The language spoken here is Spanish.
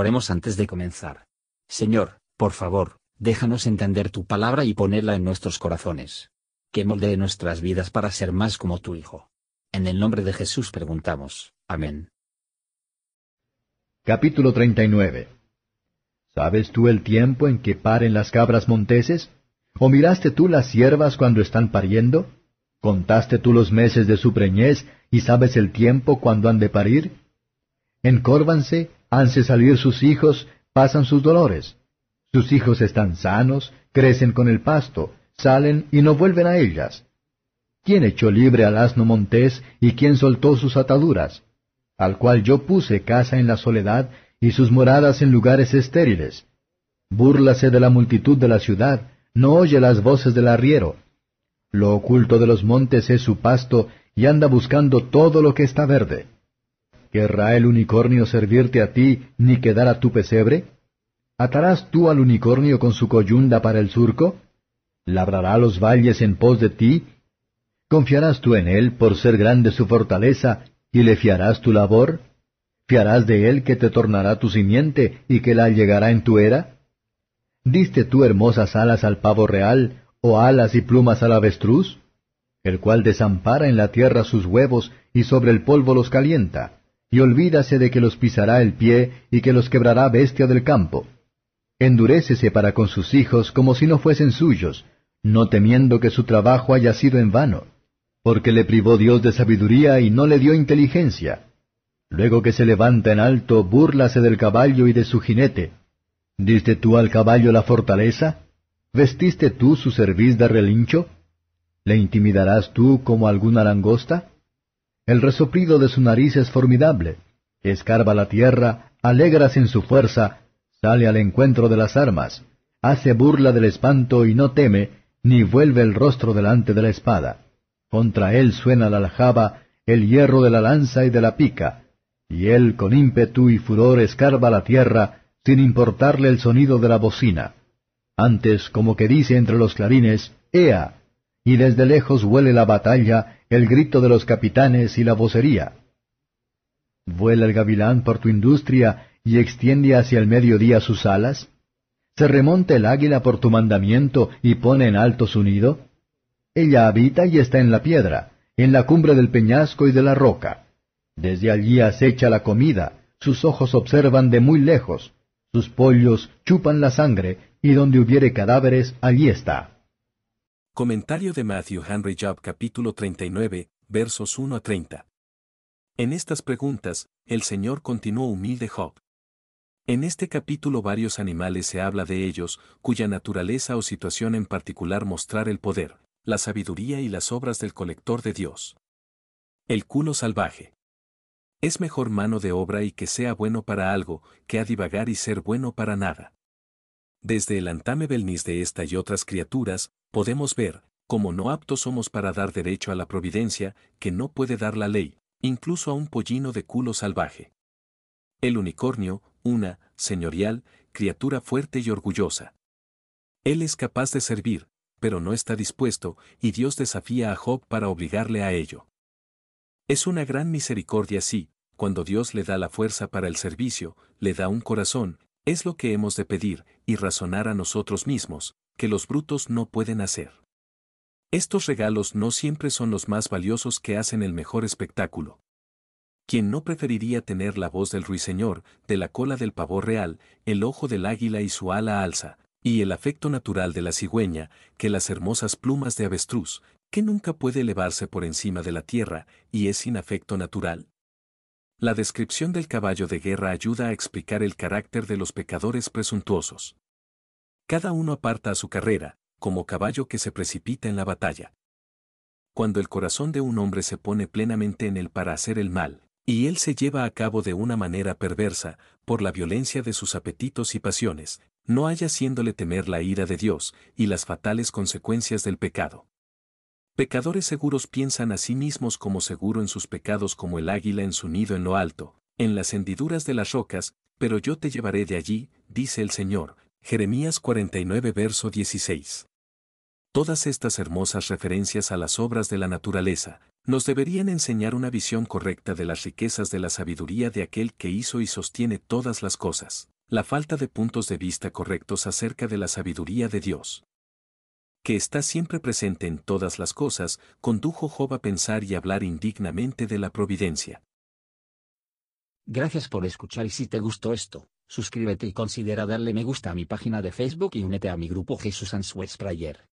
Oremos antes de comenzar. Señor, por favor, déjanos entender tu palabra y ponerla en nuestros corazones. Que moldee nuestras vidas para ser más como tu Hijo. En el nombre de Jesús preguntamos. Amén. Capítulo 39 ¿Sabes tú el tiempo en que paren las cabras monteses? ¿O miraste tú las siervas cuando están pariendo? ¿Contaste tú los meses de su preñez y sabes el tiempo cuando han de parir? Encórvanse, hanse salir sus hijos, pasan sus dolores. Sus hijos están sanos, crecen con el pasto, salen y no vuelven a ellas. ¿Quién echó libre al asno montés y quién soltó sus ataduras? Al cual yo puse casa en la soledad y sus moradas en lugares estériles. Búrlase de la multitud de la ciudad, no oye las voces del arriero. Lo oculto de los montes es su pasto y anda buscando todo lo que está verde. ¿Querrá el unicornio servirte a ti ni quedar a tu pesebre? ¿Atarás tú al unicornio con su coyunda para el surco? ¿Labrará los valles en pos de ti? ¿Confiarás tú en él por ser grande su fortaleza y le fiarás tu labor? ¿Fiarás de él que te tornará tu simiente y que la llegará en tu era? ¿Diste tú hermosas alas al pavo real o alas y plumas al avestruz? El cual desampara en la tierra sus huevos y sobre el polvo los calienta y olvídase de que los pisará el pie y que los quebrará bestia del campo. Endurécese para con sus hijos como si no fuesen suyos, no temiendo que su trabajo haya sido en vano, porque le privó Dios de sabiduría y no le dio inteligencia. Luego que se levanta en alto, búrlase del caballo y de su jinete. ¿Diste tú al caballo la fortaleza? ¿Vestiste tú su cerviz de relincho? ¿Le intimidarás tú como alguna langosta? El resoplido de su nariz es formidable. Escarba la tierra, alegras en su fuerza, sale al encuentro de las armas, hace burla del espanto y no teme, ni vuelve el rostro delante de la espada. Contra él suena la aljaba, el hierro de la lanza y de la pica, y él con ímpetu y furor escarba la tierra, sin importarle el sonido de la bocina. Antes, como que dice entre los clarines, Ea, y desde lejos huele la batalla, el grito de los capitanes y la vocería. ¿Vuela el gavilán por tu industria y extiende hacia el mediodía sus alas? ¿Se remonta el águila por tu mandamiento y pone en alto su nido? Ella habita y está en la piedra, en la cumbre del peñasco y de la roca. Desde allí acecha la comida, sus ojos observan de muy lejos, sus pollos chupan la sangre, y donde hubiere cadáveres, allí está. Comentario de Matthew Henry Job capítulo 39, versos 1 a 30. En estas preguntas, el Señor continuó humilde Job. En este capítulo varios animales se habla de ellos, cuya naturaleza o situación en particular mostrar el poder, la sabiduría y las obras del colector de Dios. El culo salvaje. Es mejor mano de obra y que sea bueno para algo, que a divagar y ser bueno para nada. Desde el antame belnis de esta y otras criaturas, podemos ver, como no aptos somos para dar derecho a la providencia, que no puede dar la ley, incluso a un pollino de culo salvaje. El unicornio, una, señorial, criatura fuerte y orgullosa. Él es capaz de servir, pero no está dispuesto, y Dios desafía a Job para obligarle a ello. Es una gran misericordia si, cuando Dios le da la fuerza para el servicio, le da un corazón, es lo que hemos de pedir y razonar a nosotros mismos, que los brutos no pueden hacer. Estos regalos no siempre son los más valiosos que hacen el mejor espectáculo. ¿Quién no preferiría tener la voz del ruiseñor, de la cola del pavor real, el ojo del águila y su ala alza, y el afecto natural de la cigüeña, que las hermosas plumas de avestruz, que nunca puede elevarse por encima de la tierra, y es sin afecto natural? La descripción del caballo de guerra ayuda a explicar el carácter de los pecadores presuntuosos. Cada uno aparta a su carrera, como caballo que se precipita en la batalla. Cuando el corazón de un hombre se pone plenamente en él para hacer el mal, y él se lleva a cabo de una manera perversa, por la violencia de sus apetitos y pasiones, no haya haciéndole temer la ira de Dios y las fatales consecuencias del pecado. Pecadores seguros piensan a sí mismos como seguro en sus pecados como el águila en su nido en lo alto, en las hendiduras de las rocas, pero yo te llevaré de allí, dice el Señor. Jeremías 49 verso 16. Todas estas hermosas referencias a las obras de la naturaleza, nos deberían enseñar una visión correcta de las riquezas de la sabiduría de aquel que hizo y sostiene todas las cosas, la falta de puntos de vista correctos acerca de la sabiduría de Dios que está siempre presente en todas las cosas, condujo Job a pensar y hablar indignamente de la providencia. Gracias por escuchar y si te gustó esto, suscríbete y considera darle me gusta a mi página de Facebook y únete a mi grupo Jesús Answers Prayer.